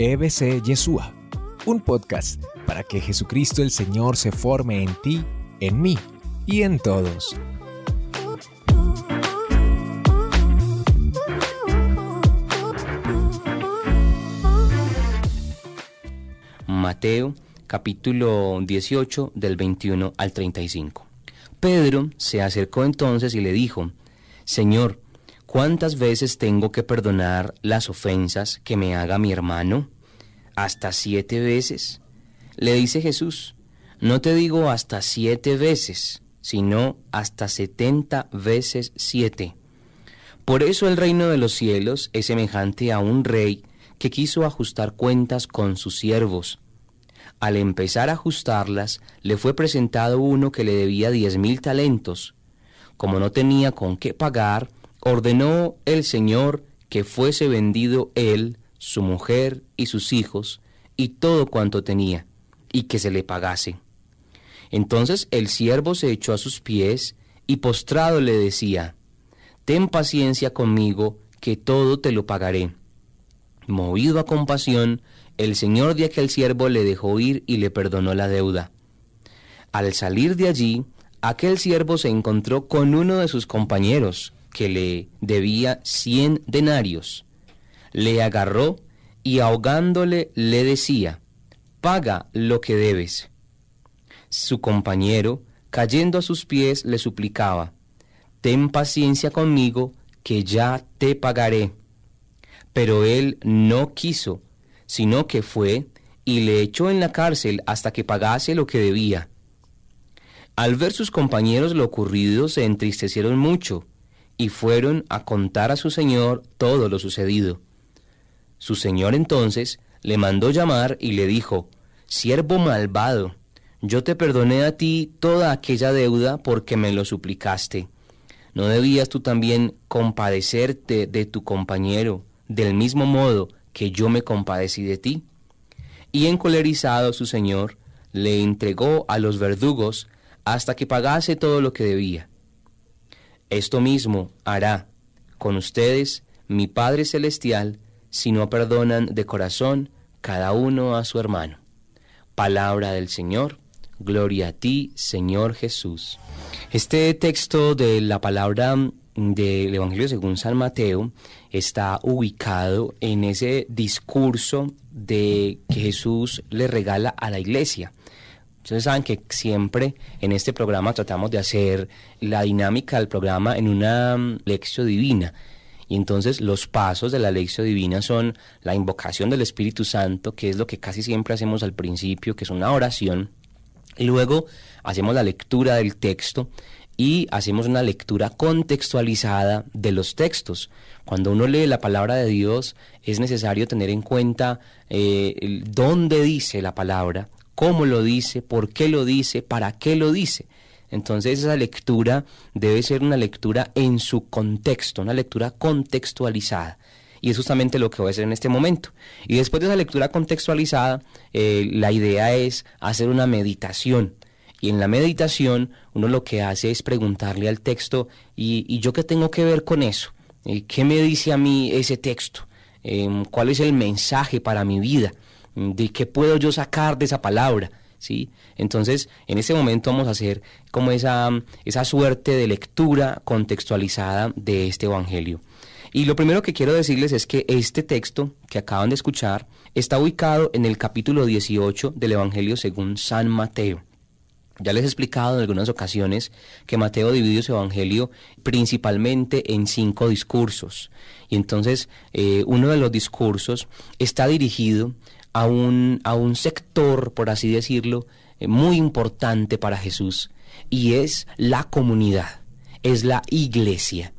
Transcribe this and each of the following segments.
EBC Yeshua, un podcast para que Jesucristo el Señor se forme en ti, en mí y en todos. Mateo capítulo 18 del 21 al 35. Pedro se acercó entonces y le dijo, Señor, ¿cuántas veces tengo que perdonar las ofensas que me haga mi hermano? ¿Hasta siete veces? Le dice Jesús, no te digo hasta siete veces, sino hasta setenta veces siete. Por eso el reino de los cielos es semejante a un rey que quiso ajustar cuentas con sus siervos al empezar a ajustarlas, le fue presentado uno que le debía diez mil talentos. Como no tenía con qué pagar, ordenó el Señor que fuese vendido él, su mujer y sus hijos, y todo cuanto tenía, y que se le pagase. Entonces el siervo se echó a sus pies, y postrado le decía, Ten paciencia conmigo, que todo te lo pagaré. Movido a compasión, el señor de aquel siervo le dejó ir y le perdonó la deuda. Al salir de allí, aquel siervo se encontró con uno de sus compañeros, que le debía cien denarios. Le agarró y ahogándole le decía, Paga lo que debes. Su compañero, cayendo a sus pies, le suplicaba, Ten paciencia conmigo, que ya te pagaré. Pero él no quiso, sino que fue y le echó en la cárcel hasta que pagase lo que debía. Al ver sus compañeros lo ocurrido, se entristecieron mucho y fueron a contar a su señor todo lo sucedido. Su señor entonces le mandó llamar y le dijo, Siervo malvado, yo te perdoné a ti toda aquella deuda porque me lo suplicaste. ¿No debías tú también compadecerte de tu compañero, del mismo modo que yo me compadecí de ti. Y encolerizado su señor, le entregó a los verdugos hasta que pagase todo lo que debía. Esto mismo hará con ustedes mi Padre Celestial si no perdonan de corazón cada uno a su hermano. Palabra del Señor, gloria a ti, Señor Jesús. Este texto de la palabra del Evangelio según San Mateo está ubicado en ese discurso de que Jesús le regala a la iglesia. Ustedes saben que siempre en este programa tratamos de hacer la dinámica del programa en una mm, lección divina. Y entonces los pasos de la lección divina son la invocación del Espíritu Santo, que es lo que casi siempre hacemos al principio, que es una oración. Y luego hacemos la lectura del texto y hacemos una lectura contextualizada de los textos. Cuando uno lee la palabra de Dios es necesario tener en cuenta eh, dónde dice la palabra, cómo lo dice, por qué lo dice, para qué lo dice. Entonces esa lectura debe ser una lectura en su contexto, una lectura contextualizada. Y es justamente lo que voy a hacer en este momento. Y después de esa lectura contextualizada, eh, la idea es hacer una meditación y en la meditación uno lo que hace es preguntarle al texto, ¿y, yo qué tengo que ver con eso? Eh, ¿Qué me dice a mí ese texto? Em, ¿Cuál es el mensaje para mi vida? ¿De qué puedo yo sacar de esa palabra? ¿Sí? Entonces, en este momento vamos a hacer como esa, esa suerte de lectura contextualizada de este Evangelio. Y lo primero que quiero decirles es que este texto que acaban de escuchar está ubicado en el capítulo 18 del Evangelio según San Mateo. Ya les he explicado en algunas ocasiones que Mateo dividió su evangelio principalmente en cinco discursos. Y entonces eh, uno de los discursos está dirigido a un, a un sector, por así decirlo, eh, muy importante para Jesús, y es la comunidad, es la iglesia.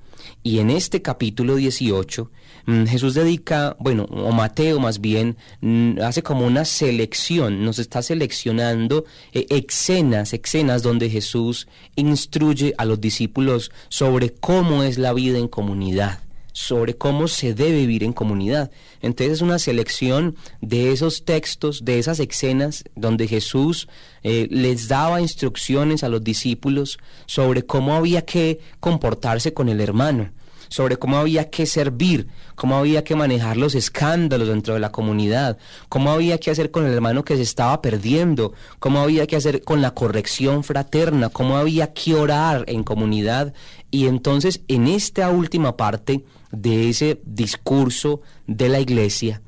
Y en este capítulo 18 Mm, Jesús dedica, bueno, o Mateo más bien, mm, hace como una selección, nos está seleccionando eh, escenas, escenas donde Jesús instruye a los discípulos sobre cómo es la vida en comunidad sobre cómo se debe vivir en comunidad. Entonces es una selección de esos textos, de esas escenas donde Jesús eh, les daba instrucciones a los discípulos sobre cómo había que comportarse con el hermano, sobre cómo había que servir, cómo había que manejar los escándalos dentro de la comunidad, cómo había que hacer con el hermano que se estaba perdiendo, cómo había que hacer con la corrección fraterna, cómo había que orar en comunidad. Y entonces en esta última parte de ese discurso de la iglesia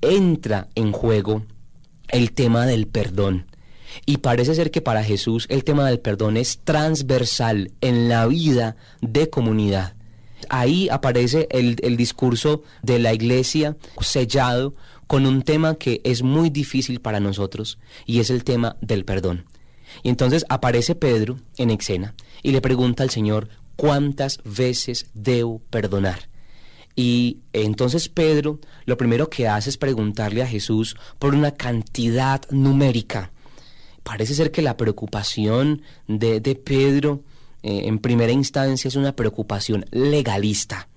entra en juego el tema del perdón. Y parece ser que para Jesús el tema del perdón es transversal en la vida de comunidad. Ahí aparece el, discurso de la iglesia sellado con un tema que es muy difícil para nosotros y es el tema del perdón. Y entonces aparece Pedro en escena y le pregunta al Señor, ¿cuántas veces debo perdonar? Y entonces Pedro lo primero que hace es preguntarle a Jesús por una cantidad numérica parece ser que la preocupación de, Pedro eh, en primera instancia es una preocupación legalista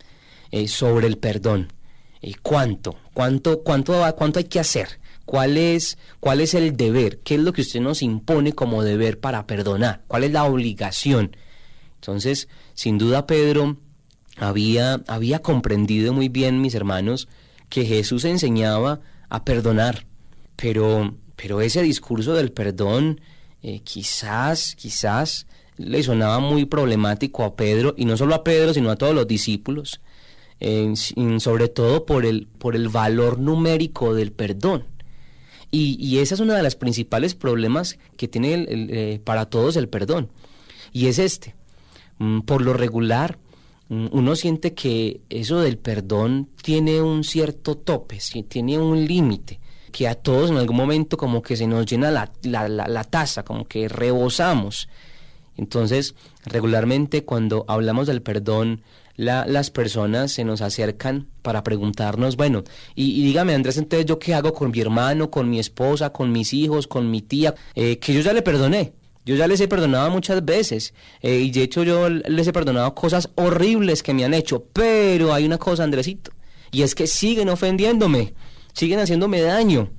eh, sobre el perdón. ¿Y ¿Cuánto? ¿Cuánto, cuánto, ¿Cuánto hay que hacer? ¿Cuál es, ¿Cuál es el deber? ¿Qué es lo que usted nos impone como deber para perdonar? ¿Cuál es la obligación? Entonces, sin duda Pedro había, había comprendido muy bien, mis hermanos, que Jesús enseñaba a perdonar, pero pero ese discurso del perdón eh, quizás, quizás le sonaba muy problemático a Pedro, y no solo a Pedro, sino a todos los discípulos, sobre todo por el, por el valor numérico del perdón. Y, y ese es uno de los principales problemas que tiene eh, para todos el perdón. Y es este. Mm, por lo regular, uno siente que eso del perdón tiene un cierto tope, tiene un límite que a todos en algún momento como que se nos llena la, la, la, taza, como que rebosamos. Entonces, regularmente cuando hablamos del perdón, las personas se nos acercan para preguntarnos, bueno, y, dígame Andrés, entonces yo qué hago con mi hermano, con mi esposa, con mis hijos, con mi tía, eh, que yo ya le perdoné. Yo ya les he perdonado muchas veces eh, y de hecho yo les he perdonado cosas horribles que me han hecho, pero hay una cosa, Andresito, y es que siguen ofendiéndome siguen haciéndome daño.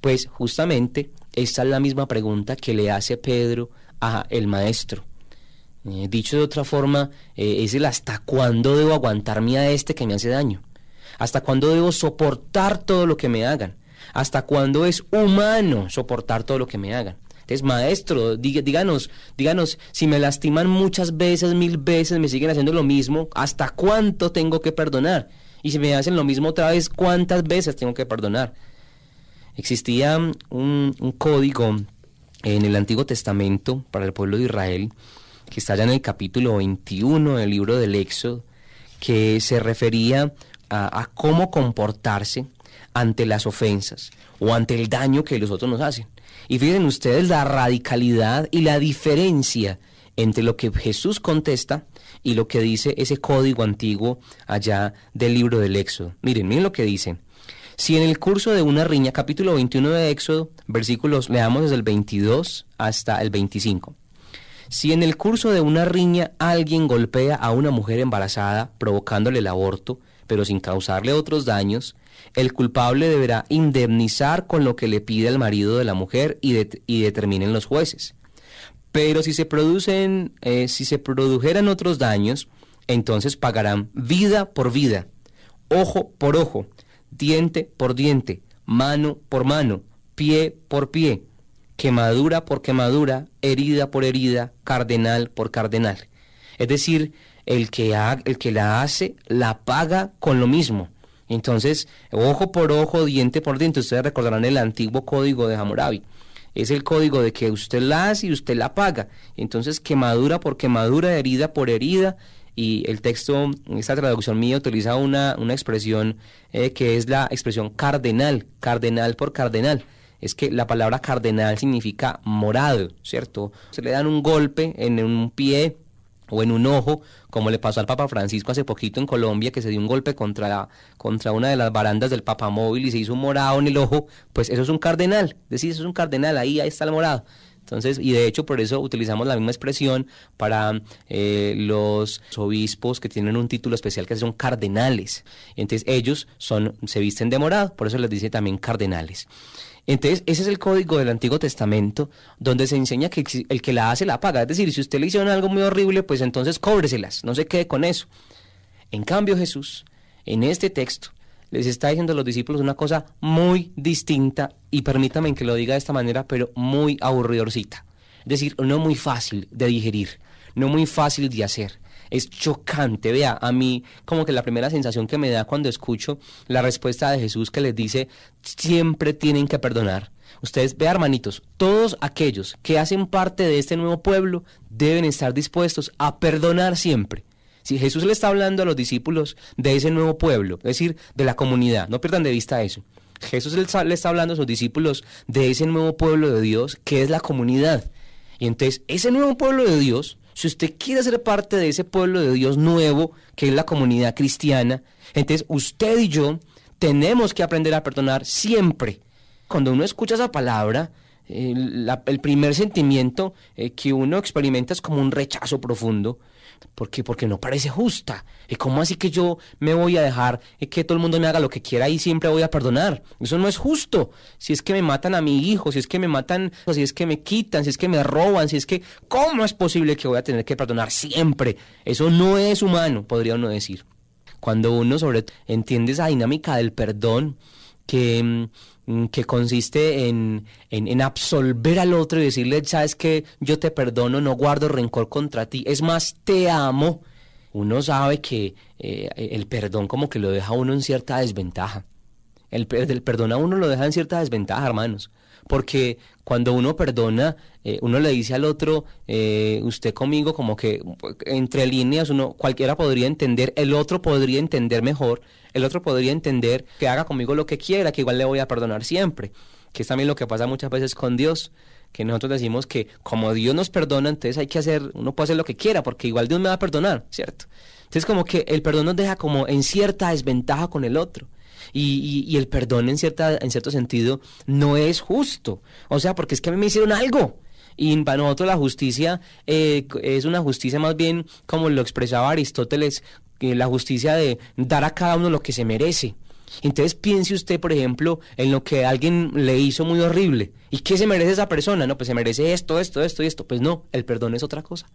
Pues justamente esta es la misma pregunta que le hace Pedro a el maestro. Eh, dicho de otra forma, eh, es el hasta cuándo debo aguantarme a este que me hace daño. ¿Hasta cuándo debo soportar todo lo que me hagan? ¿Hasta cuándo es humano soportar todo lo que me hagan? Entonces, maestro, díganos, díganos, si me lastiman muchas veces, mil veces, me siguen haciendo lo mismo, ¿hasta cuánto tengo que perdonar? Y si me hacen lo mismo otra vez, ¿cuántas veces tengo que perdonar? Existía un, código en el Antiguo Testamento para el pueblo de Israel, que está ya en el capítulo 21 del libro del Éxodo, que se refería a, a, cómo comportarse ante las ofensas o ante el daño que los otros nos hacen. Y fíjense ustedes la radicalidad y la diferencia entre lo que Jesús contesta y lo que dice ese código antiguo allá del libro del Éxodo. Miren, miren lo que dice. Si en el curso de una riña, capítulo 21 de Éxodo, versículos, leamos desde el 22 hasta el 25. Si en el curso de una riña alguien golpea a una mujer embarazada provocándole el aborto, pero sin causarle otros daños, el culpable deberá indemnizar con lo que le pide el marido de la mujer y, determinen los jueces. Pero si se producen, eh, si se produjeran otros daños, entonces pagarán vida por vida, ojo por ojo, diente por diente, mano por mano, pie por pie, quemadura por quemadura, herida por herida, cardenal por cardenal. Es decir, el que, el que la hace la paga con lo mismo. Entonces, ojo por ojo, diente por diente. Ustedes recordarán el antiguo código de Hammurabi es el código de que usted la hace y usted la paga. Entonces, quemadura por quemadura, herida por herida. Y el texto, esta traducción mía utiliza una, una expresión eh, que es la expresión cardenal, cardenal por cardenal. Es que la palabra cardenal significa morado, ¿cierto? Se le dan un golpe en un pie o en un ojo, como le pasó al Papa Francisco hace poquito en Colombia, que se dio un golpe contra, contra una de las barandas del papamóvil y se hizo un morado en el ojo, pues eso es un cardenal, decir, eso es un cardenal, ahí, ahí está el morado. Entonces, y de hecho por eso utilizamos la misma expresión para eh, los obispos que tienen un título especial que son cardenales. Entonces ellos son, se visten de morado, por eso les dice también cardenales. Entonces, ese es el código del Antiguo Testamento, donde se enseña que el que la hace la paga. Es decir, si usted le hicieron algo muy horrible, pues entonces cóbreselas, no se quede con eso. En cambio Jesús, en este texto, les está diciendo a los discípulos una cosa muy distinta y permítame que lo diga de esta manera, pero muy aburridorcita. Es decir, no muy fácil de digerir, no muy fácil de hacer. Es chocante, vea, a mí como que la primera sensación que me da cuando escucho la respuesta de Jesús que les dice, siempre tienen que perdonar. Ustedes, vean hermanitos, todos aquellos que hacen parte de este nuevo pueblo deben estar dispuestos a perdonar siempre. Si Jesús le está hablando a los discípulos de ese nuevo pueblo, es decir, de la comunidad, no pierdan de vista eso. Jesús le está hablando a sus discípulos de ese nuevo pueblo de Dios que es la comunidad. Y entonces, ese nuevo pueblo de Dios, si usted quiere ser parte de ese pueblo de Dios nuevo, que es la comunidad cristiana, entonces usted y yo tenemos que aprender a perdonar siempre. Cuando uno escucha esa palabra, el, primer sentimiento eh, que uno experimenta es como un rechazo profundo. ¿Por qué? Porque no parece justa. ¿Y cómo así que yo me voy a dejar que todo el mundo me haga lo que quiera y siempre voy a perdonar? Eso no es justo. Si es que me matan a mi hijo, si es que me matan, si es que me quitan, si es que me roban, si es que... ¿Cómo es posible que voy a tener que perdonar siempre? Eso no es humano, podría uno decir. Cuando uno sobre entiende esa dinámica del perdón, que Mm, que consiste en, en, absolver al otro y decirle, sabes que yo te perdono, no guardo rencor contra ti, es más, te amo, uno sabe que eh, el perdón como que lo deja a uno en cierta desventaja. El, el, perdón a uno lo deja en cierta desventaja, hermanos. Porque cuando uno perdona, eh, uno le dice al otro, eh, usted conmigo, como que entre líneas, uno cualquiera podría entender, el otro podría entender mejor, el otro podría entender que haga conmigo lo que quiera, que igual le voy a perdonar siempre. Que es también lo que pasa muchas veces con Dios, que nosotros decimos que como Dios nos perdona, entonces hay que hacer, uno puede hacer lo que quiera, porque igual Dios me va a perdonar, ¿cierto? Entonces como que el perdón nos deja como en cierta desventaja con el otro. Y, y, el perdón en, cierta, en cierto sentido no es justo. O sea, porque es que a mí me hicieron algo. Y para nosotros la justicia eh, es una justicia más bien como lo expresaba Aristóteles, la justicia de dar a cada uno lo que se merece. Entonces piense usted, por ejemplo, en lo que alguien le hizo muy horrible. ¿Y qué se merece esa persona? No, pues se merece esto, esto, esto y esto. Pues no, el perdón es otra cosa.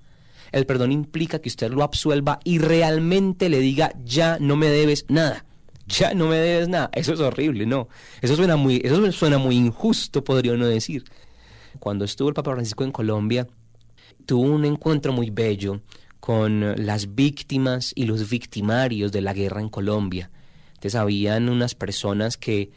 El perdón implica que usted lo absuelva y realmente le diga, ya no me debes nada. Ya no me debes nada. Eso es horrible, no. Eso suena muy, eso suena muy injusto, podría uno decir. Cuando estuvo el Papa Francisco en Colombia, tuvo un encuentro muy bello con las víctimas y los victimarios de la guerra en Colombia. Entonces habían unas personas que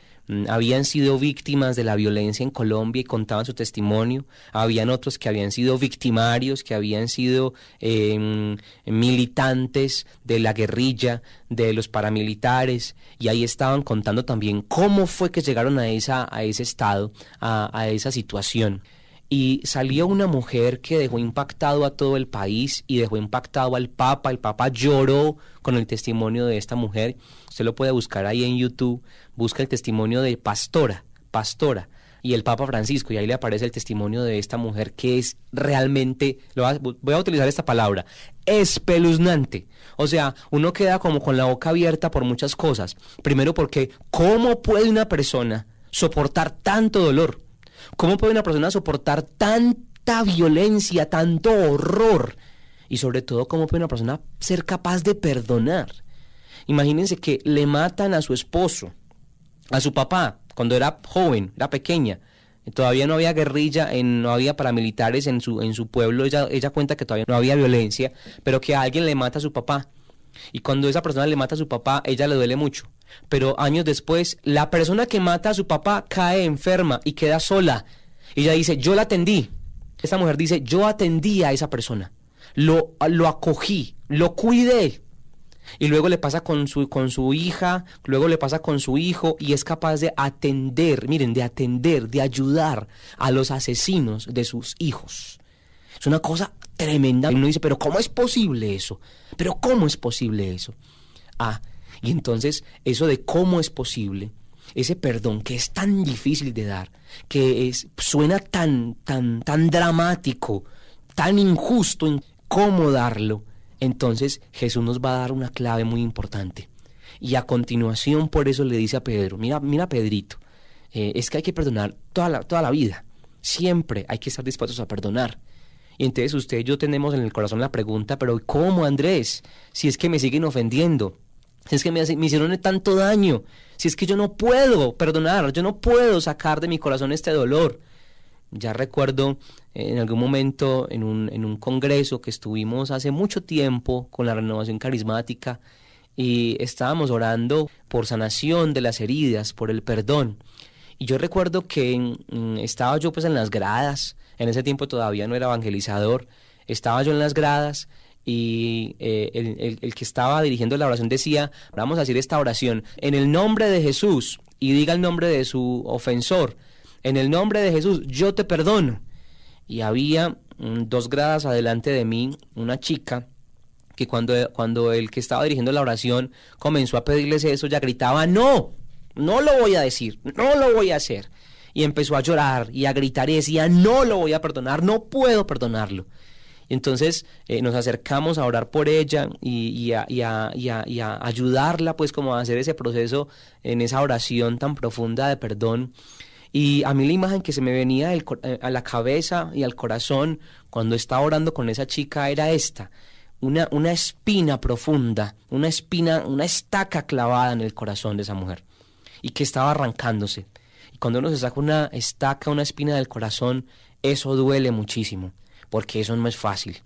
habían sido víctimas de la violencia en Colombia y contaban su testimonio. Habían otros que habían sido victimarios, que habían sido em, militantes de la guerrilla, de los paramilitares, y ahí estaban contando también cómo fue que llegaron a, esa, a ese estado, a, a esa situación y salió una mujer que dejó impactado a todo el país y dejó impactado al Papa. El Papa lloró con el testimonio de esta mujer. Usted lo puede buscar ahí en YouTube. Busca el testimonio de Pastora, Pastora y el Papa Francisco, y ahí le aparece el testimonio de esta mujer que es realmente, lo voy a utilizar esta palabra, espeluznante. O sea, uno queda como con la boca abierta por muchas cosas. Primero porque, ¿cómo puede una persona soportar tanto dolor? ¿Cómo puede una persona soportar tanta violencia, tanto horror? Y sobre todo, ¿cómo puede una persona ser capaz de perdonar? Imagínense que le matan a su esposo, a su papá, cuando era joven, era pequeña. Todavía no había guerrilla, no había paramilitares en su, en su pueblo. Ella, ella cuenta que todavía no había violencia, pero que alguien le mata a su papá. Y cuando esa persona le mata a su papá, ella le duele mucho. Pero años después, la persona que mata a su papá cae enferma y queda sola. Y ella dice, yo la atendí. Esta mujer dice, yo atendí a esa persona. Lo, lo acogí, lo cuidé. Y luego le pasa con su, con su hija, luego le pasa con su hijo y es capaz de atender, miren, de atender, de ayudar a los asesinos de sus hijos. Es una cosa tremenda. Y uno dice, pero ¿cómo es posible eso? Pero ¿cómo es posible eso? Ah, y entonces eso de cómo es posible, ese perdón que es tan difícil de dar, que es, suena tan, tan, tan dramático, tan injusto, cómo darlo, entonces Jesús nos va a dar una clave muy importante. Y a continuación por eso le dice a Pedro, mira, mira Pedrito, eh, es que hay que perdonar toda toda la vida, siempre hay que estar dispuestos a perdonar. Y entonces usted y yo tenemos en el corazón la pregunta, pero ¿cómo Andrés? Si es que me siguen ofendiendo, si es que me, me hicieron tanto daño, si es que yo no puedo perdonar, yo no puedo sacar de mi corazón este dolor. Ya recuerdo en algún momento en un, en un congreso que estuvimos hace mucho tiempo con la renovación carismática y estábamos orando por sanación de las heridas, por el perdón. Y yo recuerdo que estaba yo pues en las gradas, en ese tiempo todavía no era evangelizador, estaba yo en las gradas y eh, el, el, que estaba dirigiendo la oración decía, vamos a decir esta oración, en el nombre de Jesús, y diga el nombre de su ofensor, en el nombre de Jesús, yo te perdono. Y había mm, dos gradas adelante de mí una chica que cuando, cuando el que estaba dirigiendo la oración comenzó a pedirles eso, ya gritaba, no, no lo voy a decir, no lo voy a hacer. Y empezó a llorar y a gritar y decía, no lo voy a perdonar, no puedo perdonarlo. Entonces eh, nos acercamos a orar por ella y, a, ayudarla pues como a hacer ese proceso en esa oración tan profunda de perdón. Y a mí la imagen que se me venía eh, a la cabeza y al corazón cuando estaba orando con esa chica era esta, una espina profunda, una espina, una estaca clavada en el corazón de esa mujer y que estaba arrancándose. Y cuando uno se saca una estaca, una espina del corazón, eso duele muchísimo, porque eso no es fácil.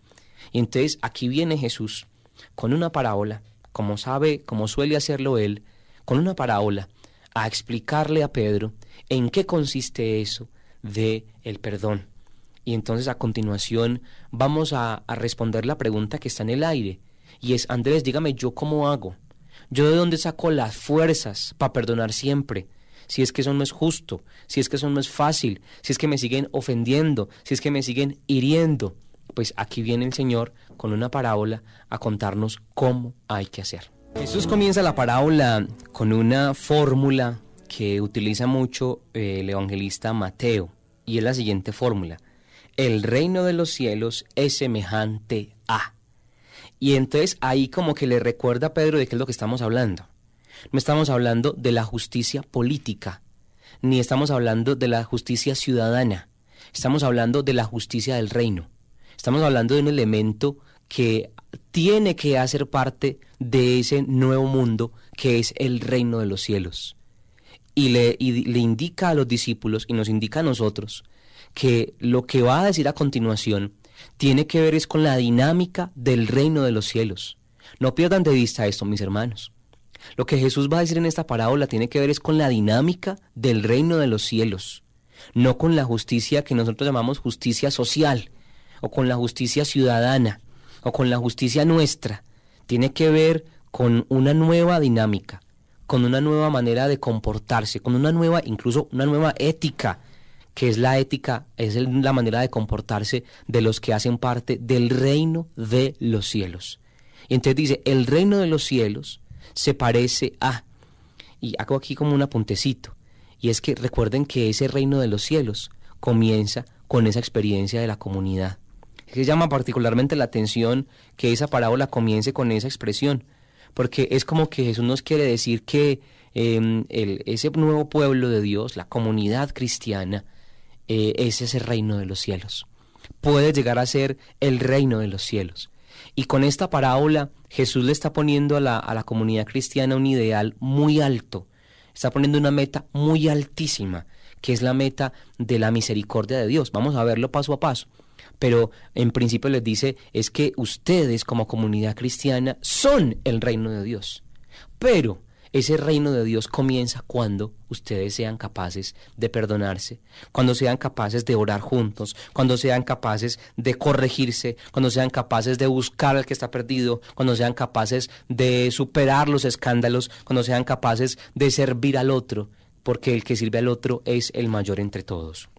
Y entonces aquí viene Jesús con una parábola, como sabe, como suele hacerlo él, con una parábola, a explicarle a Pedro en qué consiste eso de el perdón. Y entonces a continuación vamos a, a responder la pregunta que está en el aire, y es, Andrés, dígame yo cómo hago. Yo de dónde saco las fuerzas para perdonar siempre. Si es que eso no es justo, si es que eso no es fácil, si es que me siguen ofendiendo, si es que me siguen hiriendo. Pues aquí viene el Señor con una parábola a contarnos cómo hay que hacer. Jesús comienza la parábola con una fórmula que utiliza mucho eh, el evangelista Mateo, y es la siguiente fórmula. El reino de los cielos es semejante a. Y entonces ahí como que le recuerda a Pedro de qué es lo que estamos hablando. No estamos hablando de la justicia política, ni estamos hablando de la justicia ciudadana, estamos hablando de la justicia del reino. Estamos hablando de un elemento que tiene que hacer parte de ese nuevo mundo que es el reino de los cielos. Y le, y le indica a los discípulos y nos indica a nosotros que lo que va a decir a continuación tiene que ver es con la dinámica del reino de los cielos. No pierdan de vista esto, mis hermanos. Lo que Jesús va a decir en esta parábola tiene que ver es con la dinámica del reino de los cielos, no con la justicia que nosotros llamamos justicia social, o con la justicia ciudadana, o con la justicia nuestra. Tiene que ver con una nueva dinámica, con una nueva manera de comportarse, con una nueva, incluso una nueva ética que es la ética, es la manera de comportarse de los que hacen parte del reino de los cielos. Y entonces dice, el reino de los cielos se parece a, y hago aquí como un apuntecito, y es que recuerden que ese reino de los cielos comienza con esa experiencia de la comunidad. Es que llama particularmente la atención que esa parábola comience con esa expresión, porque es como que Jesús nos quiere decir que em, ese nuevo pueblo de Dios, la comunidad cristiana, eh, es ese reino de los cielos. Puede llegar a ser el reino de los cielos. Y con esta parábola Jesús le está poniendo a la, a la comunidad cristiana un ideal muy alto, está poniendo una meta muy altísima, que es la meta de la misericordia de Dios. Vamos a verlo paso a paso. Pero en principio les dice es que ustedes como comunidad cristiana son el reino de Dios. Pero ese reino de Dios comienza cuando ustedes sean capaces de perdonarse, cuando sean capaces de orar juntos, cuando sean capaces de corregirse, cuando sean capaces de buscar al que está perdido, cuando sean capaces de superar los escándalos, cuando sean capaces de servir al otro, porque el que sirve al otro es el mayor entre todos.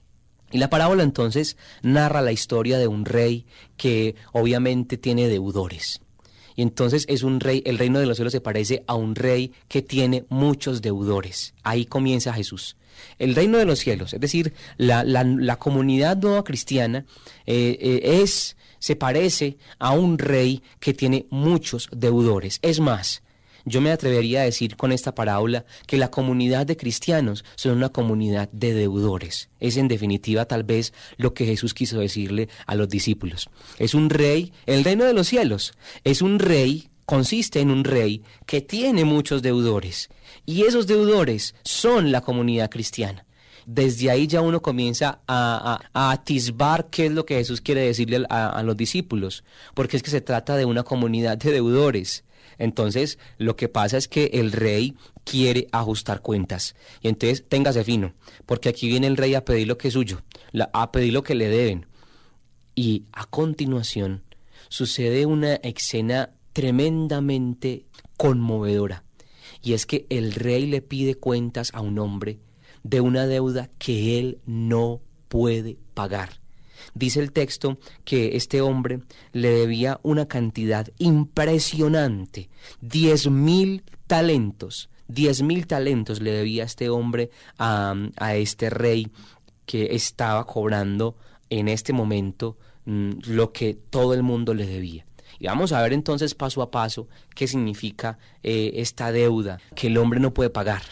Y la parábola entonces narra la historia de un rey que obviamente tiene deudores. Y entonces es un rey, el reino de los cielos se parece a un rey que tiene muchos deudores. Ahí comienza Jesús. El reino de los cielos, es decir, la, la, comunidad nueva cristiana eh, eh, es, se parece a un rey que tiene muchos deudores. Es más, Yo me atrevería a decir con esta parábola que la comunidad de cristianos son una comunidad de deudores. Es en definitiva tal vez lo que Jesús quiso decirle a los discípulos. Es un rey, el reino de los cielos, es un rey, consiste en un rey que tiene muchos deudores. Y esos deudores son la comunidad cristiana desde ahí ya uno comienza a, atisbar qué es lo que Jesús quiere decirle a, los discípulos, porque es que se trata de una comunidad de deudores. Entonces, lo que pasa es que el rey quiere ajustar cuentas. Y entonces, téngase fino, porque aquí viene el rey a pedir lo que es suyo, a pedir lo que le deben. Y a continuación sucede una escena tremendamente conmovedora. Y es que el rey le pide cuentas a un hombre de una deuda que él no puede pagar. Dice el texto que este hombre le debía una cantidad impresionante, diez mil talentos, diez mil talentos le debía este hombre a, a este rey que estaba cobrando en este momento mm, lo que todo el mundo le debía. Y vamos a ver entonces paso a paso qué significa eh, esta deuda que el hombre no puede pagar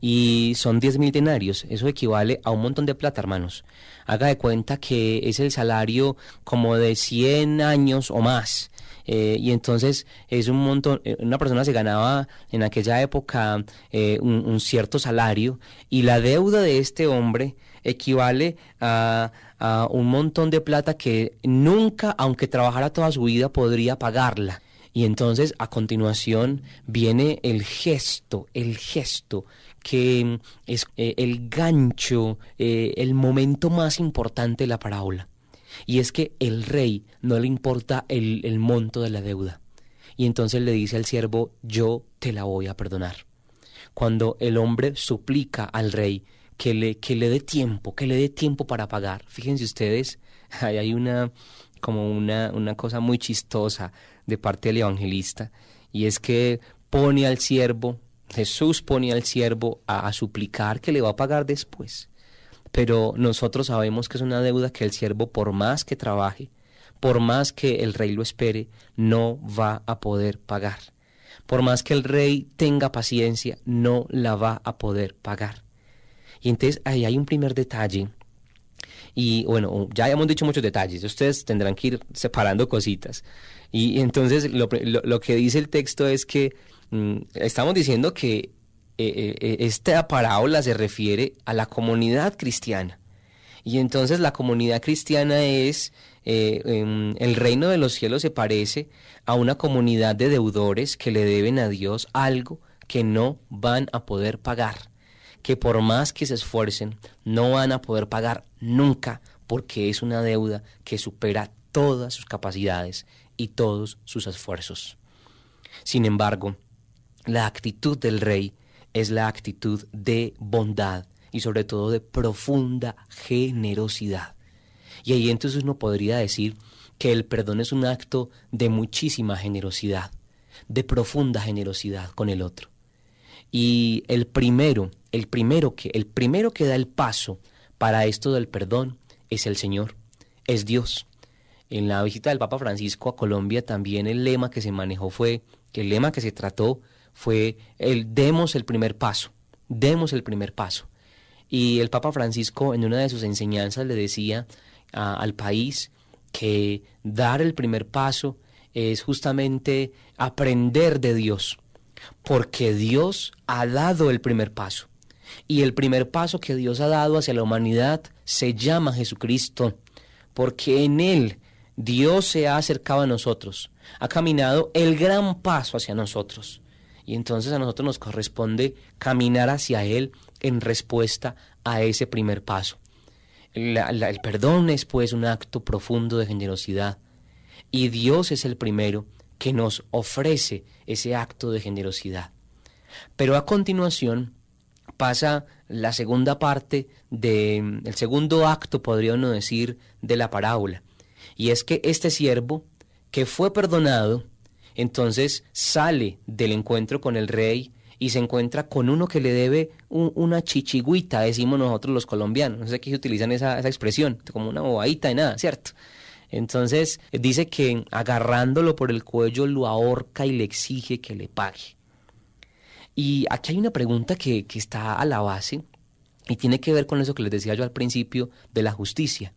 y son 10 mil denarios. Eso equivale a un montón de plata, hermanos. Haga de cuenta que es el salario como de 100 años o más. Eh, y entonces es un montón, eh, una persona se ganaba en aquella época eh, un, cierto salario y la deuda de este hombre equivale a, a un montón de plata que nunca, aunque trabajara toda su vida, podría pagarla. Y entonces a continuación viene el gesto, el gesto que es eh, el gancho, eh, el momento más importante de la parábola. Y es que el rey no le importa el, el monto de la deuda. Y entonces le dice al siervo, yo te la voy a perdonar. Cuando el hombre suplica al rey que le, que le dé tiempo, que le dé tiempo para pagar. Fíjense ustedes, hay una como una, una cosa muy chistosa de parte del evangelista, y es que pone al siervo Jesús pone al siervo a, suplicar que le va a pagar después. Pero nosotros sabemos que es una deuda que el siervo, por más que trabaje, por más que el rey lo espere, no va a poder pagar. Por más que el rey tenga paciencia, no la va a poder pagar. Y entonces ahí hay un primer detalle. Y bueno, ya hemos dicho muchos detalles, ustedes tendrán que ir separando cositas. Y entonces lo, que dice el texto es que estamos diciendo que eh, eh, eh, esta parábola se refiere a la comunidad cristiana. Y entonces la comunidad cristiana es, em, el reino de los cielos se parece a una comunidad de deudores que le deben a Dios algo que no van a poder pagar, que por más que se esfuercen, no van a poder pagar nunca, porque es una deuda que supera todas sus capacidades y todos sus esfuerzos. Sin embargo, la actitud del rey es la actitud de bondad y sobre todo de profunda generosidad. Y ahí entonces uno podría decir que el perdón es un acto de muchísima generosidad, de profunda generosidad con el otro. Y el primero, el primero que el primero que da el paso para esto del perdón es el Señor, es Dios. En la visita del Papa Francisco a Colombia también el lema que se manejó fue, que el lema que se trató fue el demos el primer paso, demos el primer paso. Y el Papa Francisco en una de sus enseñanzas le decía al país que dar el primer paso es justamente aprender de Dios, porque Dios ha dado el primer paso. Y el primer paso que Dios ha dado hacia la humanidad se llama Jesucristo, porque en Él Dios se ha acercado a nosotros, ha caminado el gran paso hacia nosotros. Y entonces a nosotros nos corresponde caminar hacia Él en respuesta a ese primer paso. el perdón es pues un acto profundo de generosidad y Dios es el primero que nos ofrece ese acto de generosidad. Pero a continuación pasa la segunda parte del el segundo acto, podría uno decir, de la parábola. Y es que este siervo que fue perdonado entonces sale del encuentro con el rey y se encuentra con uno que le debe una chichigüita, decimos nosotros los colombianos. No sé se utilizan esa, esa expresión, como una bobadita de nada, ¿cierto? Entonces dice que agarrándolo por el cuello lo ahorca y le exige que le pague. Y aquí hay una pregunta que, que está a la base y tiene que ver con eso que les decía yo al principio de la justicia.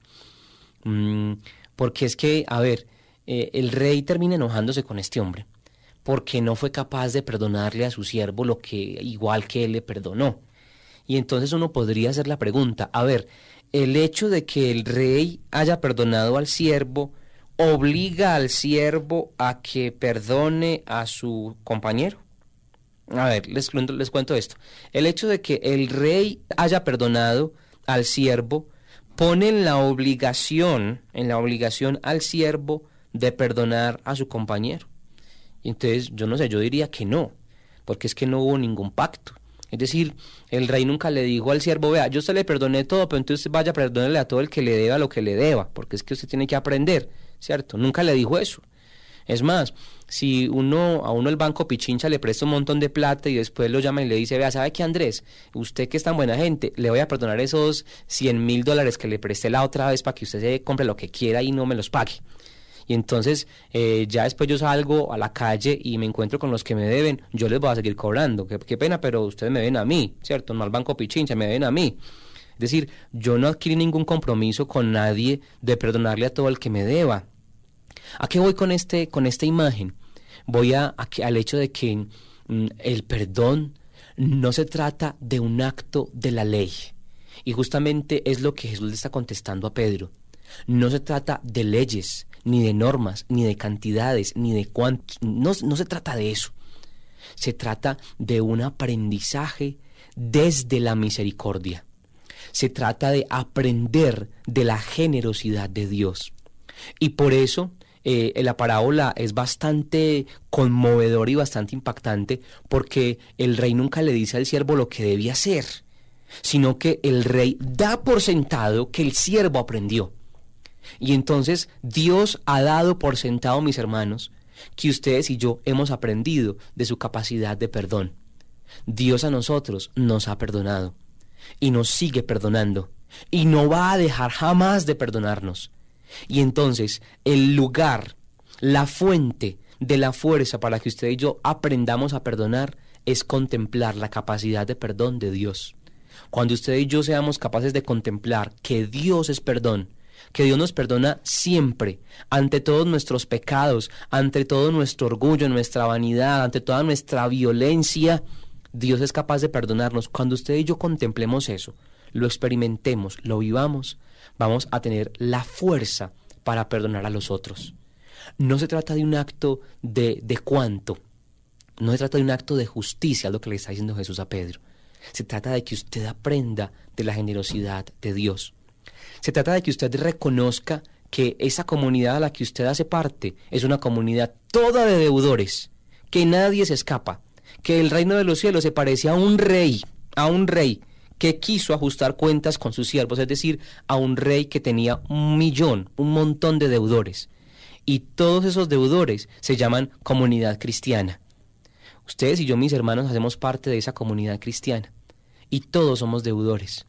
Mm, porque es que, a ver, eh, el rey termina enojándose con este hombre, porque no fue capaz de perdonarle a su siervo lo que igual que él le perdonó. Y entonces uno podría hacer la pregunta, a ver, el hecho de que el rey haya perdonado al siervo obliga al siervo a que perdone a su compañero. A ver, les, les cuento esto. El hecho de que el rey haya perdonado al siervo pone en la obligación, en la obligación al siervo de perdonar a su compañero. Y entonces, yo no sé, yo diría que no, porque es que no hubo ningún pacto. Es decir, el rey nunca le dijo al siervo, vea, yo se le perdoné todo, pero entonces vaya a perdonarle a todo el que le deba lo que le deba, porque es que usted tiene que aprender, ¿cierto? Nunca le dijo eso. Es más, si uno a uno el banco Pichincha le presta un montón de plata y después lo llama y le dice, vea, ¿sabe qué Andrés? Usted que es tan buena gente, le voy a perdonar esos 100 mil dólares que le presté la otra vez para que usted se compre lo que quiera y no me los pague. Y entonces eh, ya después yo salgo a la calle y me encuentro con los que me deben, yo les voy a seguir cobrando. Qué, pena, pero ustedes me ven a mí, ¿cierto? No al Banco Pichincha, me ven a mí. Es decir, yo no adquirí ningún compromiso con nadie de perdonarle a todo el que me deba. ¿A qué voy con, este, con esta imagen? Voy a, al hecho de que mm, el perdón no se trata de un acto de la ley. Y justamente es lo que Jesús le está contestando a Pedro. No se trata de leyes, ni de normas, ni de cantidades, ni de cuántos. No, no se trata de eso. Se trata de un aprendizaje desde la misericordia. Se trata de aprender de la generosidad de Dios. Y por eso eh, la parábola es bastante conmovedora y bastante impactante porque el rey nunca le dice al siervo lo que debía hacer, sino que el rey da por sentado que el siervo aprendió. Y entonces Dios ha dado por sentado, mis hermanos, que ustedes y yo hemos aprendido de su capacidad de perdón. Dios a nosotros nos ha perdonado y nos sigue perdonando y no va a dejar jamás de perdonarnos. Y entonces el lugar, la fuente de la fuerza para que usted y yo aprendamos a perdonar es contemplar la capacidad de perdón de Dios. Cuando usted y yo seamos capaces de contemplar que Dios es perdón, que Dios nos perdona siempre, ante todos nuestros pecados, ante todo nuestro orgullo, nuestra vanidad, ante toda nuestra violencia, Dios es capaz de perdonarnos. Cuando usted y yo contemplemos eso, lo experimentemos, lo vivamos, vamos a tener la fuerza para perdonar a los otros. No se trata de un acto de, de cuánto, no se trata de un acto de justicia, lo que le está diciendo Jesús a Pedro. Se trata de que usted aprenda de la generosidad de Dios. Se trata de que usted reconozca que esa comunidad a la que usted hace parte es una comunidad toda de deudores, que nadie se escapa, que el reino de los cielos se parece a un rey, a un rey que quiso ajustar cuentas con sus siervos, es decir, a un rey que tenía un millón, un montón de deudores. Y todos esos deudores se llaman comunidad cristiana. Ustedes y yo, mis hermanos, hacemos parte de esa comunidad cristiana. Y todos somos deudores.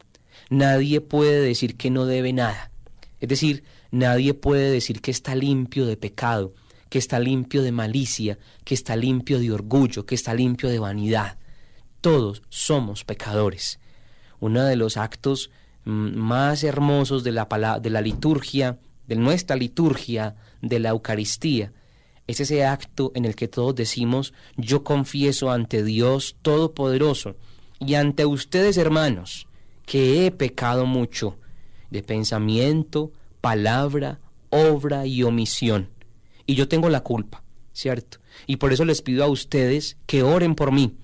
Nadie puede decir que no debe nada. Es decir, nadie puede decir que está limpio de pecado, que está limpio de malicia, que está limpio de orgullo, que está limpio de vanidad. Todos somos pecadores uno de los actos mm, más hermosos de la, de la liturgia, de nuestra liturgia, de la Eucaristía. Es ese acto en el que todos decimos, yo confieso ante Dios Todopoderoso y ante ustedes hermanos, que he pecado mucho de pensamiento, palabra, obra y omisión. Y yo tengo la culpa, ¿cierto? Y por eso les pido a ustedes que oren por mí.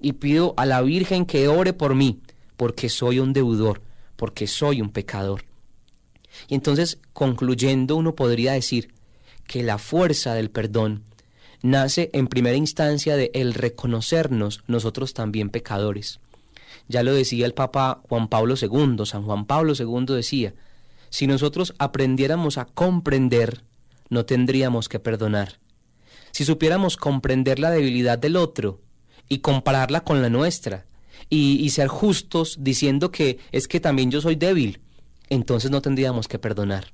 Y pido a la Virgen que ore por mí porque soy un deudor, porque soy un pecador. Y entonces, concluyendo, uno podría decir que la fuerza del perdón nace en primera instancia de el reconocernos nosotros también pecadores. Ya lo decía el Papa Juan Pablo II, San Juan Pablo II decía, si nosotros aprendiéramos a comprender, no tendríamos que perdonar. Si supiéramos comprender la debilidad del otro y compararla con la nuestra, y, ser justos diciendo que es que también yo soy débil, entonces no tendríamos que perdonar.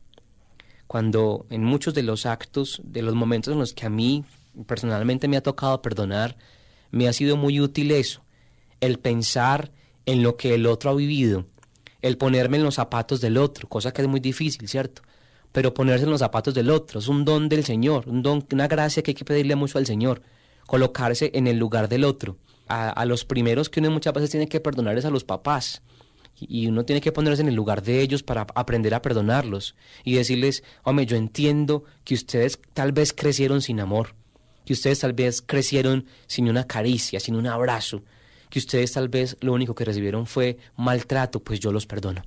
Cuando en muchos de los actos, de los momentos en los que a mí personalmente me ha tocado perdonar, me ha sido muy útil eso, el pensar en lo que el otro ha vivido, el ponerme en los zapatos del otro, cosa que es muy difícil, ¿cierto? Pero ponerse en los zapatos del otro es un don del Señor, un don, una gracia que hay que pedirle mucho al Señor, colocarse en el lugar del otro. A, a los primeros que uno muchas veces tiene que perdonar es a los papás, y uno tiene que ponerse en el lugar de ellos para aprender a perdonarlos y decirles, hombre, yo entiendo que ustedes tal vez crecieron sin amor, que ustedes tal vez crecieron sin una caricia, sin un abrazo, que ustedes tal vez lo único que recibieron fue maltrato, pues yo los perdono.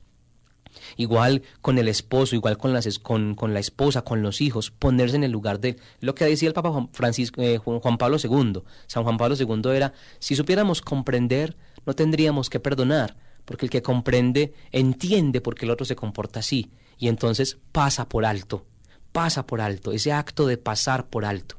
Igual con el esposo, igual con, las, con, con la esposa, con los hijos, ponerse en el lugar de lo que decía el Papa Juan, Francisco, eh, Juan Pablo II. San Juan Pablo II era, si supiéramos comprender, no tendríamos que perdonar, porque el que comprende entiende por qué el otro se comporta así, y entonces pasa por alto, pasa por alto, ese acto de pasar por alto.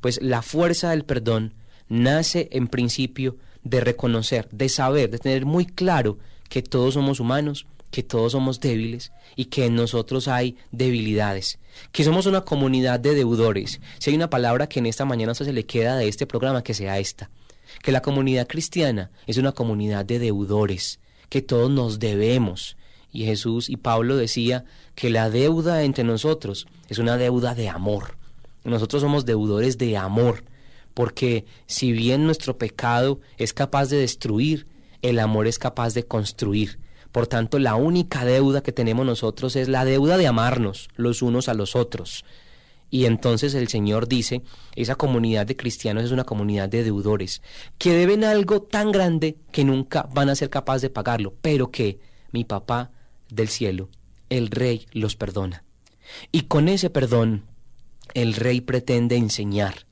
Pues la fuerza del perdón nace en principio de reconocer, de saber, de tener muy claro que todos somos humanos, que todos somos débiles y que en nosotros hay debilidades, que somos una comunidad de deudores. Si hay una palabra que en esta mañana se le queda de este programa, que sea esta, que la comunidad cristiana es una comunidad de deudores, que todos nos debemos. Y Jesús y Pablo decía que la deuda entre nosotros es una deuda de amor. Nosotros somos deudores de amor, porque si bien nuestro pecado es capaz de destruir, el amor es capaz de construir. Por tanto, la única deuda que tenemos nosotros es la deuda de amarnos los unos a los otros. Y entonces el Señor dice, esa comunidad de cristianos es una comunidad de deudores, que deben algo tan grande que nunca van a ser capaces de pagarlo, pero que mi papá del cielo, el rey, los perdona. Y con ese perdón, el rey pretende enseñar,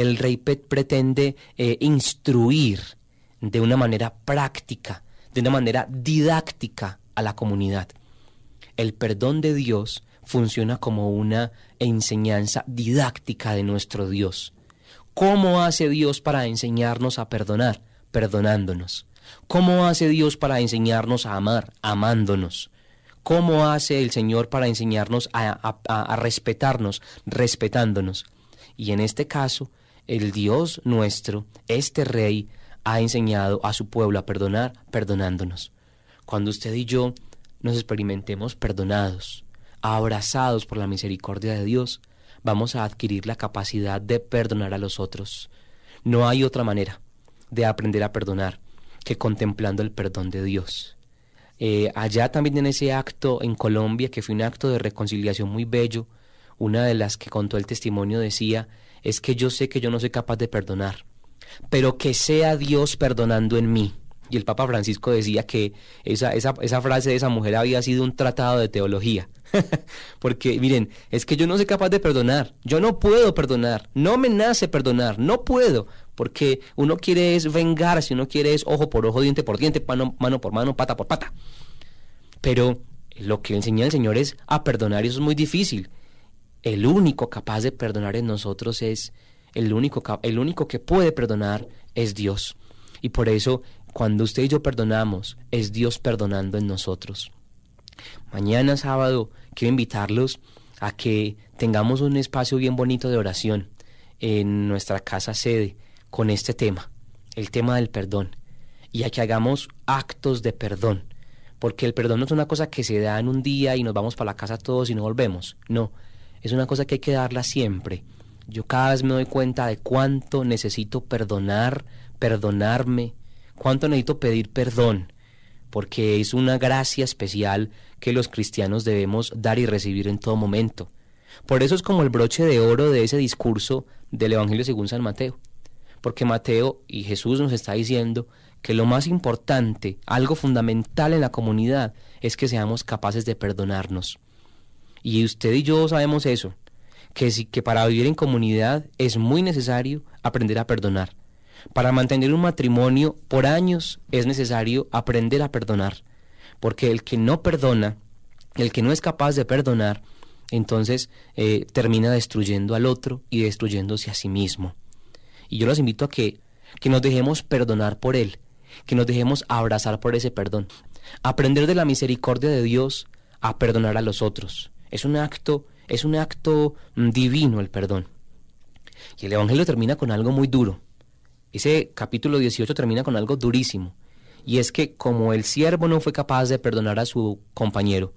el rey pretende eh, instruir de una manera práctica, de una manera didáctica a la comunidad. El perdón de Dios funciona como una enseñanza didáctica de nuestro Dios. ¿Cómo hace Dios para enseñarnos a perdonar? Perdonándonos. ¿Cómo hace Dios para enseñarnos a amar? Amándonos. ¿Cómo hace el Señor para enseñarnos a, respetarnos? Respetándonos. Y en este caso, el Dios nuestro, este Rey, ha enseñado a su pueblo a perdonar, perdonándonos. Cuando usted y yo nos experimentemos perdonados, abrazados por la misericordia de Dios, vamos a adquirir la capacidad de perdonar a los otros. No hay otra manera de aprender a perdonar que contemplando el perdón de Dios. Eh, allá también en ese acto en Colombia, que fue un acto de reconciliación muy bello, una de las que contó el testimonio decía, es que yo sé que yo no soy capaz de perdonar, pero que sea Dios perdonando en mí. Y el Papa Francisco decía que esa, esa, esa frase de esa mujer había sido un tratado de teología. Porque miren, es que yo no soy capaz de perdonar, yo no puedo perdonar, no me nace perdonar, no puedo, porque uno quiere es vengarse, uno quiere es ojo por ojo, diente por diente, mano, mano por mano, pata por pata. Pero lo que enseña el Señor es a perdonar y eso es muy difícil. El único capaz de perdonar en nosotros es, el único, el único que puede perdonar es Dios. Y por eso, cuando usted y yo perdonamos, es Dios perdonando en nosotros. Mañana sábado quiero invitarlos a que tengamos un espacio bien bonito de oración en nuestra casa sede con este tema, el tema del perdón, y a que hagamos actos de perdón, porque el perdón no es una cosa que se da en un día y nos vamos para la casa todos y no volvemos, no, es una cosa que hay que darla siempre. Yo cada vez me doy cuenta de cuánto necesito perdonar, perdonarme, cuánto necesito pedir perdón porque es una gracia especial que los cristianos debemos dar y recibir en todo momento. Por eso es como el broche de oro de ese discurso del Evangelio según San Mateo. Porque Mateo y Jesús nos está diciendo que lo más importante, algo fundamental en la comunidad, es que seamos capaces de perdonarnos. Y usted y yo sabemos eso, que, que para vivir en comunidad es muy necesario aprender a perdonar. Para mantener un matrimonio por años es necesario aprender a perdonar, porque el que no perdona, el que no es capaz de perdonar, entonces eh, termina destruyendo al otro y destruyéndose a sí mismo. Y yo los invito a que, que nos dejemos perdonar por él, que nos dejemos abrazar por ese perdón. Aprender de la misericordia de Dios a perdonar a los otros. Es un acto, es un acto mm, divino el perdón. Y el Evangelio termina con algo muy duro Ese capítulo 18 termina con algo durísimo, y es que como el siervo no fue capaz de perdonar a su compañero,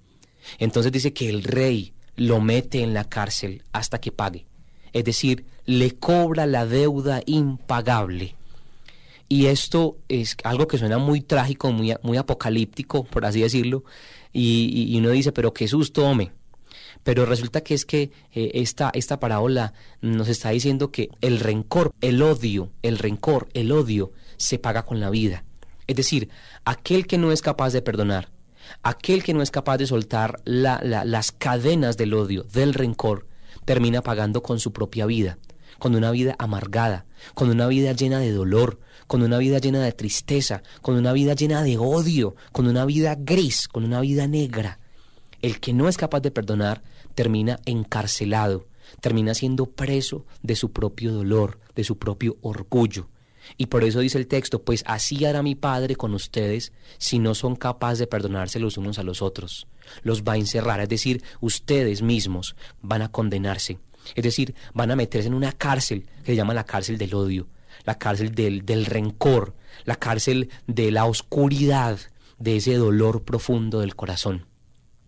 entonces dice que el rey lo mete en la cárcel hasta que pague. Es decir, le cobra la deuda impagable. Y esto es algo que suena muy trágico, muy, muy apocalíptico, por así decirlo. Y, uno dice, pero qué susto, hombre. Pero resulta que es que eh, esta, esta parábola nos está diciendo que el rencor, el odio, el rencor, el odio se paga con la vida. Es decir, aquel que no es capaz de perdonar, aquel que no es capaz de soltar las cadenas del odio, del rencor, termina pagando con su propia vida, con una vida amargada, con una vida llena de dolor, con una vida llena de tristeza, con una vida llena de odio, con una vida gris, con una vida negra. El que no es capaz de perdonar termina encarcelado, termina siendo preso de su propio dolor, de su propio orgullo. Y por eso dice el texto, pues así hará mi Padre con ustedes si no son capaces de perdonarse los unos a los otros. Los va a encerrar, es decir, ustedes mismos van a condenarse. Es decir, van a meterse en una cárcel que se llama la cárcel del odio, la cárcel del, del rencor, la cárcel de la oscuridad, de ese dolor profundo del corazón.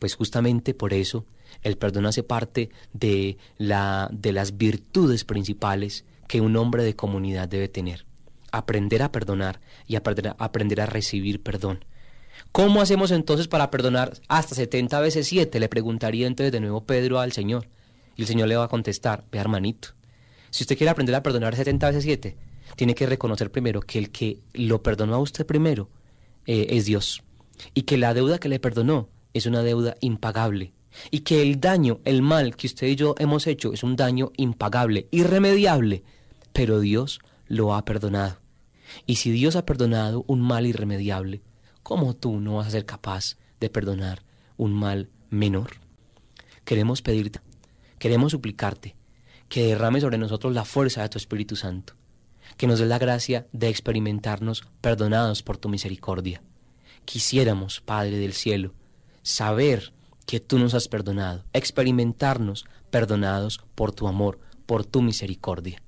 Pues justamente por eso el perdón hace parte de, la, de las virtudes principales que un hombre de comunidad debe tener aprender a perdonar y aprender a, aprender a recibir perdón. ¿Cómo hacemos entonces para perdonar hasta 70 veces 7? Le preguntaría entonces de nuevo Pedro al Señor. Y el Señor le va a contestar, ve hermanito, si usted quiere aprender a perdonar 70 veces 7, tiene que reconocer primero que el que lo perdonó a usted primero eh, es Dios. Y que la deuda que le perdonó es una deuda impagable. Y que el daño, el mal que usted y yo hemos hecho es un daño impagable, irremediable. Pero Dios lo ha perdonado. Y si Dios ha perdonado un mal irremediable, ¿cómo tú no vas a ser capaz de perdonar un mal menor? Queremos pedirte, queremos suplicarte que derrame sobre nosotros la fuerza de tu Espíritu Santo, que nos dé la gracia de experimentarnos perdonados por tu misericordia. Quisiéramos, Padre del cielo, saber que tú nos has perdonado, experimentarnos perdonados por tu amor, por tu misericordia.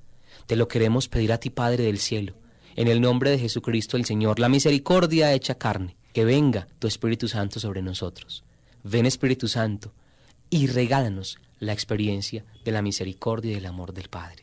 Te lo queremos pedir a ti, Padre del cielo, en el nombre de Jesucristo el Señor, la misericordia hecha carne, que venga tu Espíritu Santo sobre nosotros. Ven Espíritu Santo y regálanos la experiencia de la misericordia y del amor del Padre.